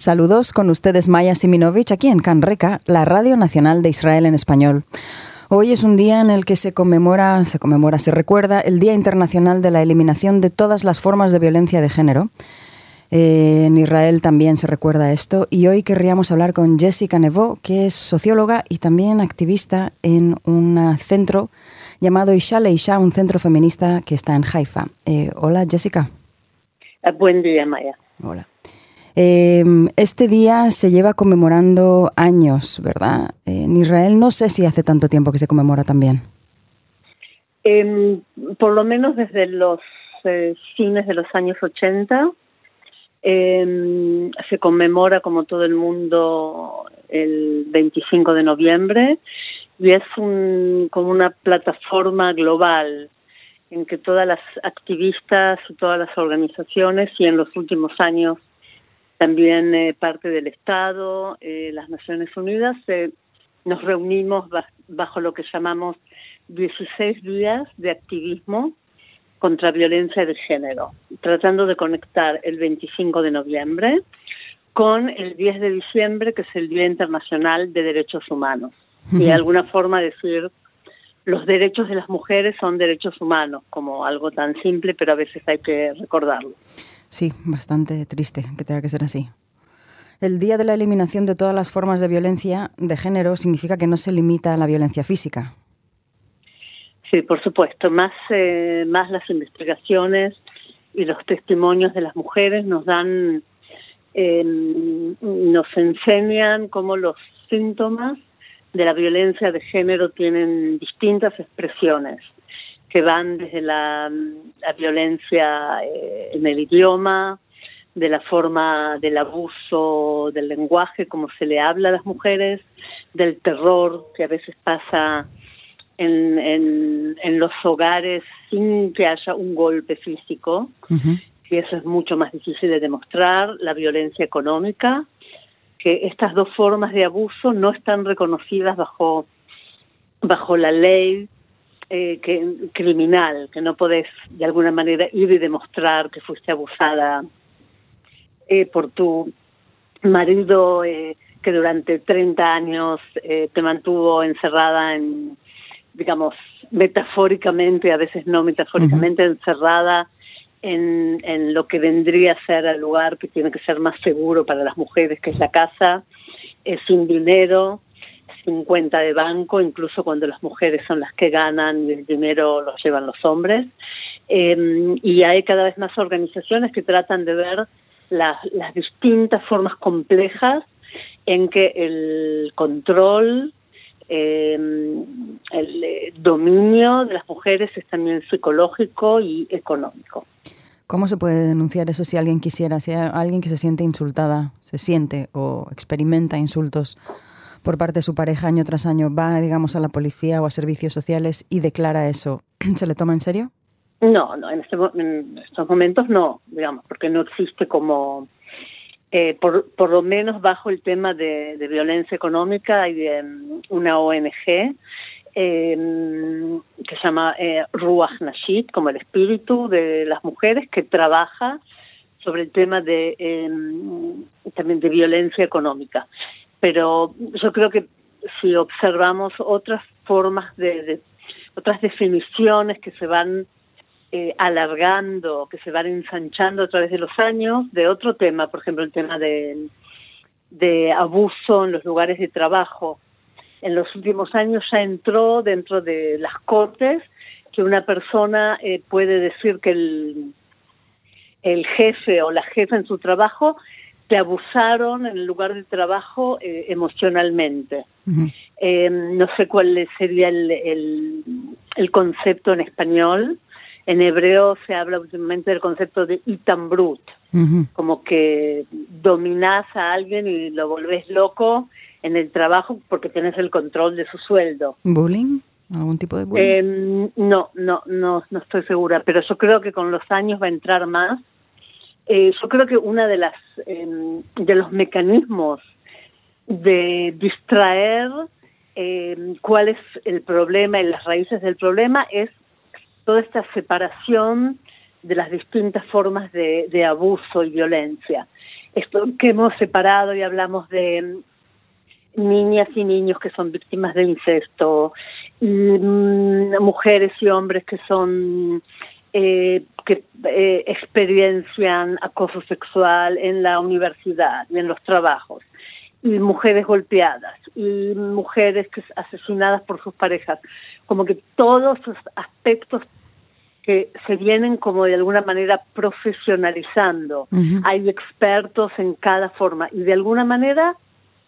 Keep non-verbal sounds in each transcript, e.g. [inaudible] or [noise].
Saludos con ustedes Maya Siminovich aquí en Canreca, la Radio Nacional de Israel en español. Hoy es un día en el que se conmemora, se conmemora, se recuerda el Día Internacional de la Eliminación de todas las formas de violencia de género. Eh, en Israel también se recuerda esto y hoy querríamos hablar con Jessica Nevó, que es socióloga y también activista en un centro llamado Isha Leisha, un centro feminista que está en Haifa. Eh, hola Jessica. Buen día Maya. Hola. Eh, este día se lleva conmemorando años, ¿verdad? En Israel no sé si hace tanto tiempo que se conmemora también. Em, por lo menos desde los eh, fines de los años 80 em, se conmemora como todo el mundo el 25 de noviembre y es un, como una plataforma global en que todas las activistas, todas las organizaciones y en los últimos años también eh, parte del Estado, eh, las Naciones Unidas, eh, nos reunimos bajo lo que llamamos 16 días de activismo contra violencia de género, tratando de conectar el 25 de noviembre con el 10 de diciembre, que es el Día Internacional de Derechos Humanos. Y de alguna forma decir, los derechos de las mujeres son derechos humanos, como algo tan simple, pero a veces hay que recordarlo. Sí, bastante triste que tenga que ser así. El Día de la Eliminación de todas las formas de violencia de género significa que no se limita a la violencia física. Sí, por supuesto. Más, eh, más las investigaciones y los testimonios de las mujeres nos dan, eh, nos enseñan cómo los síntomas de la violencia de género tienen distintas expresiones que van desde la, violencia eh, en el idioma, de la forma del abuso del lenguaje, como se le habla a las mujeres, del terror que a veces pasa en, en, los hogares sin que haya un golpe físico, y eso es mucho más difícil de demostrar, la violencia económica, que estas dos formas de abuso no están reconocidas bajo, bajo la ley eh, que, criminal, que no podés de alguna manera ir y demostrar que fuiste abusada eh, por tu marido eh, que durante 30 años te mantuvo encerrada en, digamos, metafóricamente, a veces no metafóricamente, encerrada en, en lo que vendría a ser el lugar que tiene que ser más seguro para las mujeres, que es la casa, es sin dinero, sin cuenta de banco, incluso cuando las mujeres son las que ganan y el dinero lo llevan los hombres. Em, y hay cada vez más organizaciones que tratan de ver las, distintas formas complejas en que el control, em, el eh, dominio de las mujeres es también psicológico y económico. ¿Cómo se puede denunciar eso si alguien quisiera, si alguien que se siente insultada, se siente o experimenta insultos por parte de su pareja año tras año va, digamos, a la policía o a servicios sociales y declara eso, [clears throat] ¿se le toma en serio? No, no, en, este, estos momentos no, digamos, porque no existe como, eh, por, lo menos bajo el tema de, violencia económica hay mm, una ONG em, que se llama eh, Ruach Nashit, como el espíritu de las mujeres, que trabaja sobre el tema de em, también de violencia económica pero yo creo que si observamos otras formas de, otras definiciones que se van eh, alargando, que se van ensanchando a través de los años, de otro tema, por ejemplo, el tema de, de abuso en los lugares de trabajo. En los últimos años ya entró dentro de las cortes que una persona eh, puede decir que el, el jefe o la jefa en su trabajo te abusaron en el lugar de trabajo eh, emocionalmente. Eh, no sé cuál sería el, el, concepto en español. En hebreo se habla últimamente del concepto de itambrut, como que dominás a alguien y lo volvés loco en el trabajo porque tenés el control de su sueldo. ¿Bullying? ¿Algún tipo de bullying? Eh, no, no, no, no estoy segura, pero yo creo que con los años va a entrar más eh, yo creo que una de las em, de los mecanismos de distraer em, cuál es el problema y las raíces del problema es toda esta separación de las distintas formas de, abuso y violencia. esto que hemos separado y hablamos de niñas y niños que son víctimas de incesto, mm, mujeres y hombres que son eh, que eh, experiencian acoso sexual en la universidad y en los trabajos, y mujeres golpeadas, y mujeres que asesinadas por sus parejas, como que todos esos aspectos que se vienen como de alguna manera profesionalizando. Hay expertos en cada forma y de alguna manera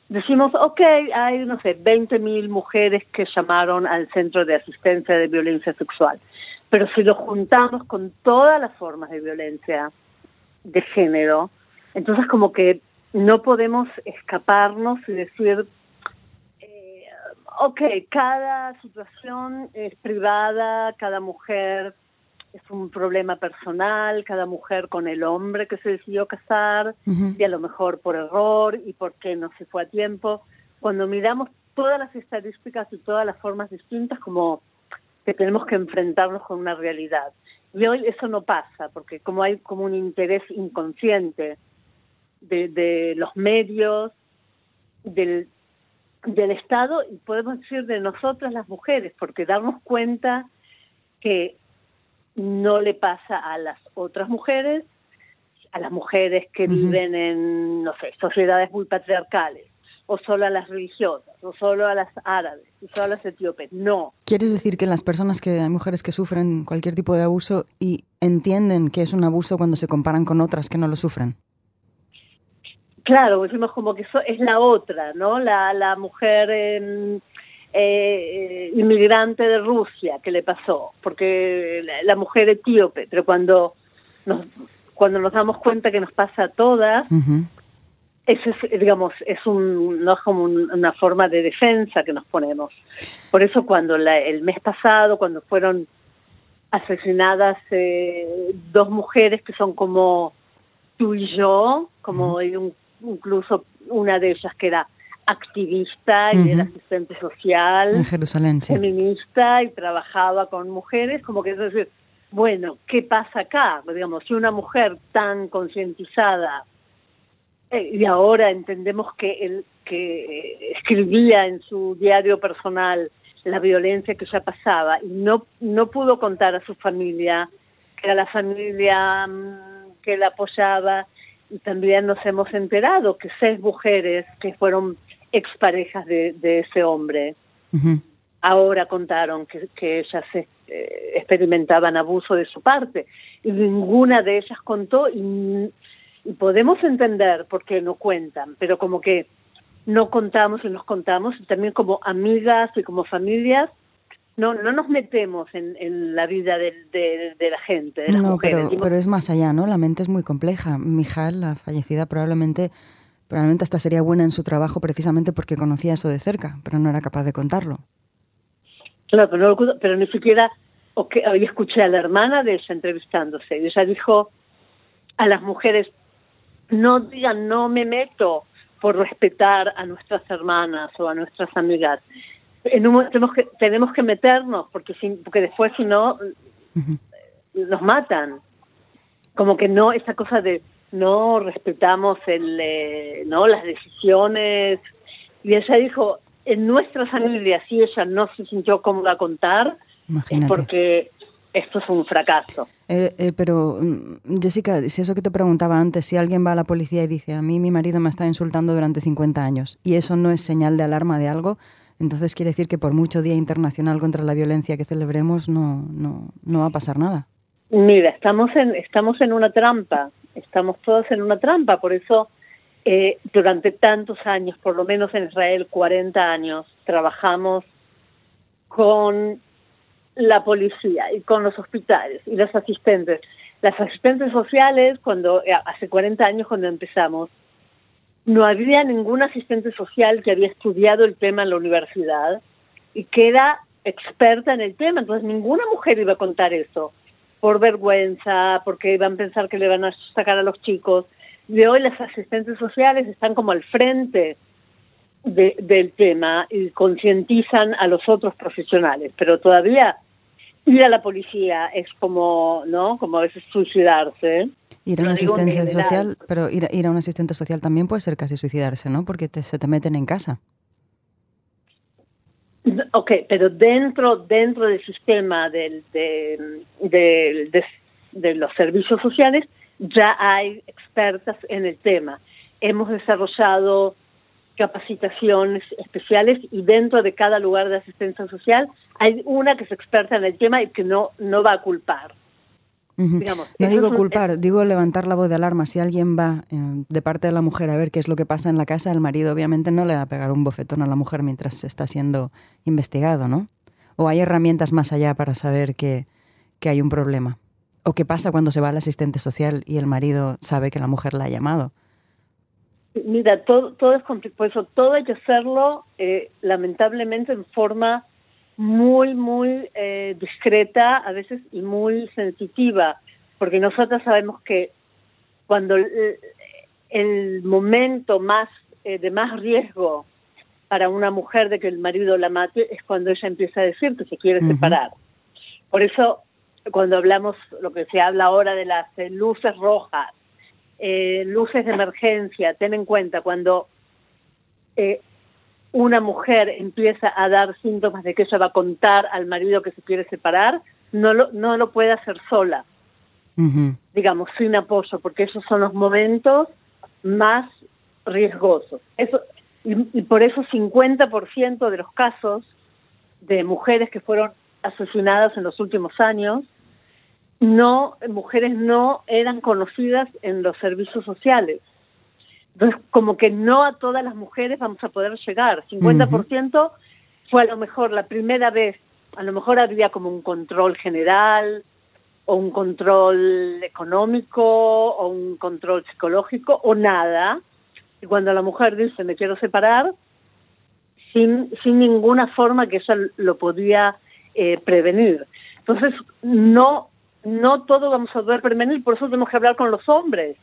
decimos, ok, hay, no sé, 20.000 mujeres que llamaron al Centro de Asistencia de Violencia Sexual. Pero si lo juntamos con todas las formas de violencia de género, entonces como que no podemos escaparnos y decir, eh, ok, cada situación es privada, cada mujer es un problema personal, cada mujer con el hombre que se decidió casar, y a lo mejor por error y porque no se fue a tiempo. Cuando miramos todas las estadísticas y todas las formas distintas, como que tenemos que enfrentarnos con una realidad. Y hoy eso no pasa, porque como hay como un interés inconsciente de, de los medios, del, del Estado y podemos decir de nosotras las mujeres, porque darnos cuenta que no le pasa a las otras mujeres, a las mujeres que viven en, no sé, sociedades muy patriarcales, o solo a las religiosas, o solo a las árabes, o solo a las etíopes. No. ¿Quieres decir que las personas que hay mujeres que sufren cualquier tipo de abuso y entienden que es un abuso cuando se comparan con otras que no lo sufren? Claro, decimos como que eso es la otra, ¿no? La, la mujer eh, inmigrante de Rusia que le pasó, porque la, mujer etíope, pero cuando nos, cuando nos damos cuenta que nos pasa a todas, eso es, digamos, es un, no es como una forma de defensa que nos ponemos. Por eso cuando el mes pasado, cuando fueron asesinadas eh, dos mujeres que son como tú y yo, como incluso una de ellas que era activista y era asistente social, en Jerusalén, feminista y trabajaba con mujeres, como que es decir, bueno, ¿qué pasa acá? Digamos, si una mujer tan concientizada y ahora entendemos que el que escribía en su diario personal la violencia que ya pasaba y no no pudo contar a su familia que era la familia mm, que la apoyaba y también nos hemos enterado que seis mujeres que fueron exparejas de, de ese hombre ahora contaron que, que ellas eh, experimentaban abuso de su parte y ninguna de ellas contó y, podemos entender por qué no cuentan, pero como que no contamos y nos contamos y también como amigas y como familias no no nos metemos en, en la vida de, de, la gente, de las no, Pero, pero es más allá, ¿no? La mente es muy compleja. Mijal, la fallecida, probablemente Probablemente hasta sería buena en su trabajo precisamente porque conocía eso de cerca, pero no era capaz de contarlo. Claro, pero, pero ni siquiera okay, hoy escuché a la hermana de ella entrevistándose y ella dijo a las mujeres, no digan no me meto por respetar a nuestras hermanas o a nuestras amigas. En un, tenemos, que, tenemos que meternos porque, porque después si no nos matan. Como que no, esa cosa de no respetamos el, eh, no las decisiones. Y ella dijo, en nuestra familia, si ella no se sintió cómoda a contar, es porque esto es un fracaso. Eh, eh, pero, mm, Jessica, si eso que te preguntaba antes, si alguien va a la policía y dice, a mí mi marido me está insultando durante 50 años, y eso no es señal de alarma de algo, entonces quiere decir que por mucho Día Internacional contra la Violencia que celebremos, no, no, no va a pasar nada. Mira, estamos en, estamos en una trampa estamos todos en una trampa, por eso eh, durante tantos años, por lo menos en Israel 40 años, trabajamos con la policía y con los hospitales y los asistentes. Las asistentes sociales, cuando eh, hace 40 años cuando empezamos, no había ningún asistente social que había estudiado el tema en la universidad y que era experta en el tema, entonces ninguna mujer iba a contar eso por vergüenza, porque iban a pensar que le van a sacar a los chicos. De hoy las asistentes sociales están como al frente del tema y concientizan a los otros profesionales, pero todavía ir a la policía es como, ¿no? Como a veces suicidarse. Ir a una asistencia social, pero ir, ir, a un asistente social también puede ser casi suicidarse, ¿no? Porque se te meten en casa. Ok, pero dentro dentro del sistema del, de, de, los servicios sociales ya hay expertas en el tema. Hemos desarrollado capacitaciones especiales y dentro de cada lugar de asistencia social hay una que es experta en el tema y que no, no va a culpar. no digo culpar, digo levantar la voz de alarma. Si alguien va eh, de parte de la mujer a ver qué es lo que pasa en la casa, el marido obviamente no le va a pegar un bofetón a la mujer mientras se está siendo investigado, ¿no? ¿O hay herramientas más allá para saber que, que hay un problema? ¿O qué pasa cuando se va al asistente social y el marido sabe que la mujer la ha llamado? Mira, todo, todo es complicado. Todo hay que hacerlo, eh, lamentablemente, en forma muy, muy eh, discreta, a veces y muy sensitiva, porque nosotros sabemos que cuando el, momento más eh, de más riesgo para una mujer de que el marido la mate es cuando ella empieza a decir que se quiere separar. Por eso, cuando hablamos, lo que se habla ahora de las luces rojas, eh, luces de emergencia, ten en cuenta, cuando eh, una mujer empieza a dar síntomas de que ella va a contar al marido que se quiere separar, no lo, no lo puede hacer sola, digamos, sin apoyo, porque esos son los momentos más riesgosos. Eso, y, y por eso 50% de los casos de mujeres que fueron asesinadas en los últimos años no, mujeres no eran conocidas en los servicios sociales. Entonces, como que no a todas las mujeres vamos a poder llegar. 50% fue a lo mejor la primera vez, a lo mejor había como un control general o un control económico o un control psicológico o nada. Y cuando la mujer dice me quiero separar, sin, sin ninguna forma que ella lo podía eh, prevenir. Entonces, no no todo vamos a poder prevenir, por eso tenemos que hablar con los hombres.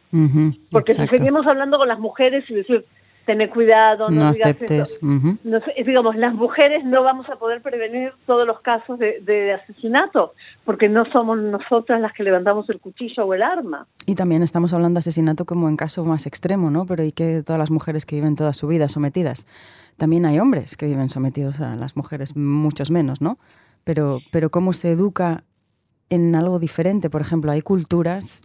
Porque si seguimos hablando con las mujeres y decir, tener cuidado, no, aceptes. digamos, las mujeres no vamos a poder prevenir todos los casos de, asesinato, porque no somos nosotras las que levantamos el cuchillo o el arma. Y también estamos hablando de asesinato como en caso más extremo, ¿no? Pero ¿y que todas las mujeres que viven toda su vida sometidas? También hay hombres que viven sometidos a las mujeres, muchos menos, ¿no? Pero, pero cómo se educa en algo diferente. Por ejemplo, hay culturas,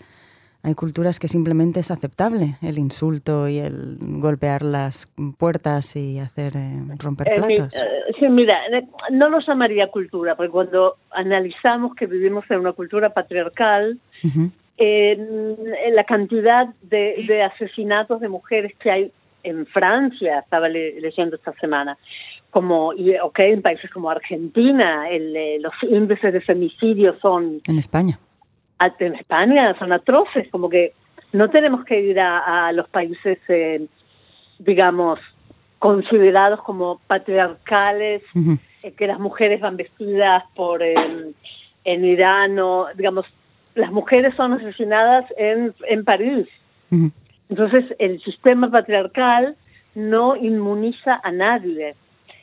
hay culturas que simplemente es aceptable el insulto y el golpear las puertas y hacer eh, romper eh, platos. Eh, sí, mira, no lo llamaría cultura, porque cuando analizamos que vivimos en una cultura patriarcal, la cantidad de, asesinatos de mujeres que hay en Francia, estaba leyendo esta semana, como okay, en países como Argentina el, eh, los índices de femicidio son en España. en España son atroces como que no tenemos que ir a, los países eh, digamos considerados como patriarcales eh, que las mujeres van vestidas por en Irán o digamos las mujeres son asesinadas en en París. Entonces el sistema patriarcal no inmuniza a nadie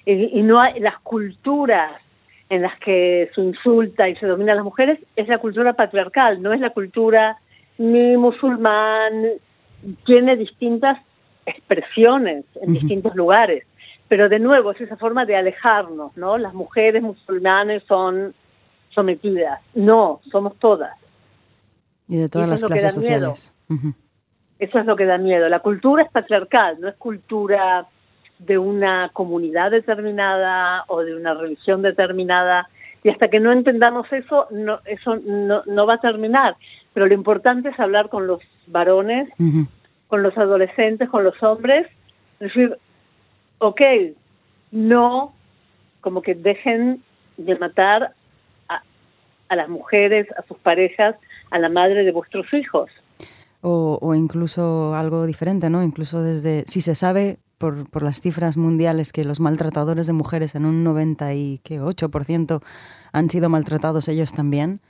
y, no hay las culturas en las que se insulta y se domina a las mujeres es la cultura patriarcal, no es la cultura ni musulmán, tiene distintas expresiones en distintos lugares, pero de nuevo es esa forma de alejarnos, ¿no? Las mujeres musulmanes son sometidas, no, somos todas. Y de todas las clases sociales. Eso es lo que da miedo. La cultura es patriarcal, no es cultura de una comunidad determinada o de una religión determinada. Y hasta que no entendamos eso no eso no, no va a terminar. Pero lo importante es hablar con los varones con los adolescentes con los hombres. Decir ok no como que dejen de matar a, a las mujeres a sus parejas a la madre de vuestros hijos. O, o incluso algo diferente no incluso desde si se sabe por, por, las cifras mundiales que los maltratadores de mujeres en un 98% han sido maltratados ellos también,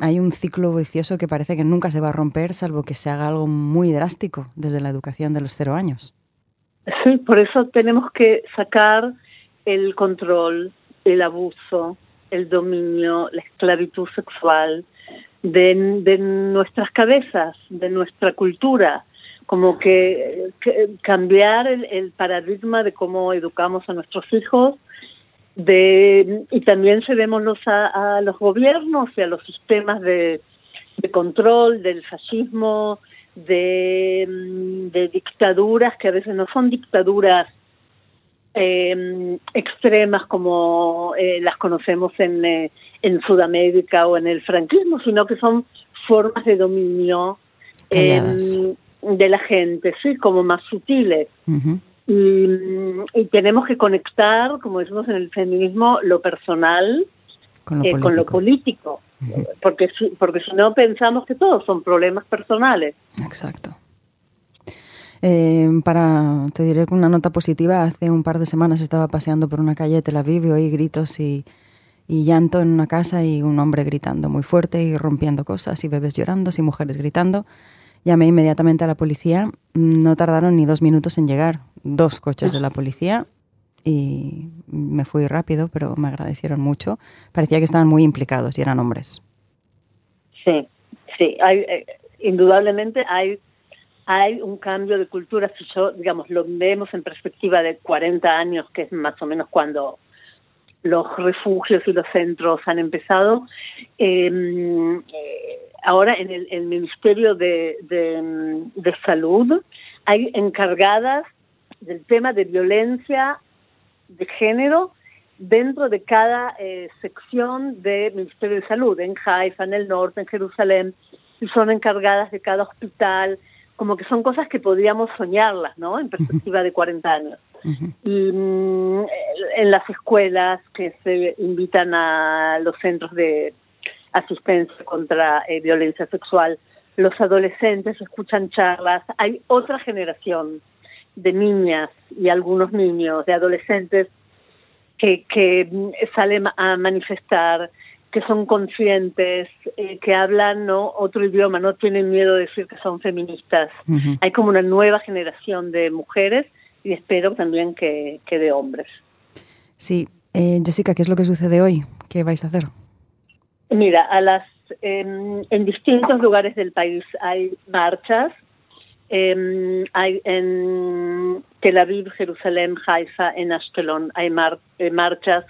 hay un ciclo vicioso que parece que nunca se va a romper salvo que se haga algo muy drástico desde la educación de los cero años. Sí, por eso tenemos que sacar el control, el abuso, el dominio, la esclavitud sexual de, nuestras cabezas, de nuestra cultura, como que, cambiar el, paradigma de cómo educamos a nuestros hijos de y también cedémonos a, a los gobiernos y a los sistemas de, de control del fascismo, de, de, dictaduras que a veces no son dictaduras eh, extremas como eh, las conocemos en, eh, en Sudamérica o en el franquismo, sino que son formas de dominio de la gente, sí, como más sutiles. y, tenemos que conectar, como decimos en el feminismo, lo personal con lo político, porque, porque si no pensamos que todos son problemas personales. Exacto. Eh, para, te diré con una nota positiva, hace un par de semanas estaba paseando por una calle de Tel Aviv y oí gritos y, y llanto en una casa y un hombre gritando muy fuerte y rompiendo cosas y bebés llorando y mujeres gritando. Llamé inmediatamente a la policía, no tardaron ni dos minutos en llegar, dos coches de la policía y me fui rápido, pero me agradecieron mucho. Parecía que estaban muy implicados y eran hombres. Sí, sí, hay, eh, indudablemente hay hay un cambio de cultura, si yo, digamos, lo vemos en perspectiva de 40 años, que es más o menos cuando los refugios y los centros han empezado. Em, eh, ahora en el, Ministerio de, de, Salud hay encargadas del tema de violencia de género dentro de cada eh, sección del Ministerio de Salud, en Haifa, en el norte, en Jerusalén, y son encargadas de cada hospital, como que son cosas que podríamos soñarlas, ¿no? En perspectiva de 40 años. Y mm, en las escuelas que se invitan a los centros de asistencia contra eh, violencia sexual, los adolescentes escuchan charlas, hay otra generación de niñas y algunos niños, de adolescentes que, que mm, salen a manifestar, que son conscientes, eh, que hablan ¿no? otro idioma, no tienen miedo de decir que son feministas. Hay como una nueva generación de mujeres y espero también que, que de hombres. Sí. Eh, Jessica, ¿qué es lo que sucede hoy? ¿Qué vais a hacer? Mira, a las en distintos lugares del país hay marchas. Em, hay en Tel Aviv, Jerusalén, Haifa, en Ashkelon hay eh, marchas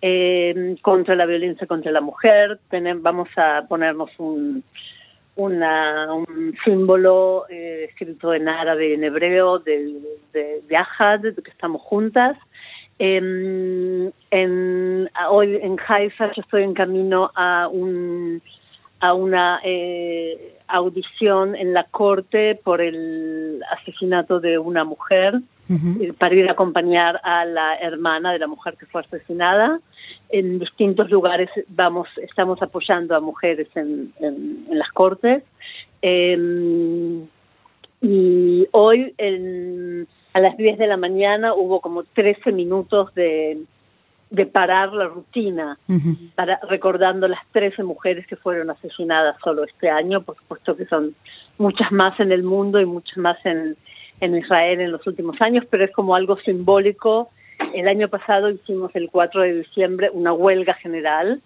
eh, contra la violencia contra la mujer. vamos a ponernos un, una, un símbolo eh, escrito en árabe y en hebreo de, de, de Ahad, de que estamos juntas. En, hoy en Haifa yo estoy en camino a un a una eh, audición en la corte por el asesinato de una mujer eh, para ir a acompañar a la hermana de la mujer que fue asesinada. En distintos lugares vamos estamos apoyando a mujeres en, en, las cortes. Em, y hoy a las 10 de la mañana hubo como 13 minutos de, de parar la rutina para recordando las 13 mujeres que fueron asesinadas solo este año. Por supuesto que son muchas más en el mundo y muchas más en, en Israel en los últimos años pero es como algo simbólico. El año pasado hicimos el 4 de diciembre una huelga general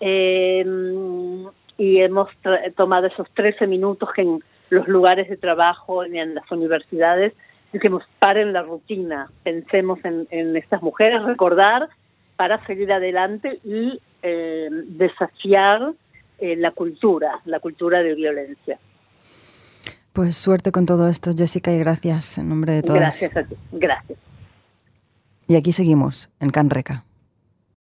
em, y hemos tomado esos 13 minutos que en los lugares de trabajo y en las universidades dijimos paren la rutina, pensemos en, estas mujeres, recordar para seguir adelante y em, desafiar eh, la cultura, la cultura de violencia. Pues suerte con todo esto, Jessica, y gracias en nombre de todas. Gracias a ti, gracias. Y aquí seguimos, en Canreca.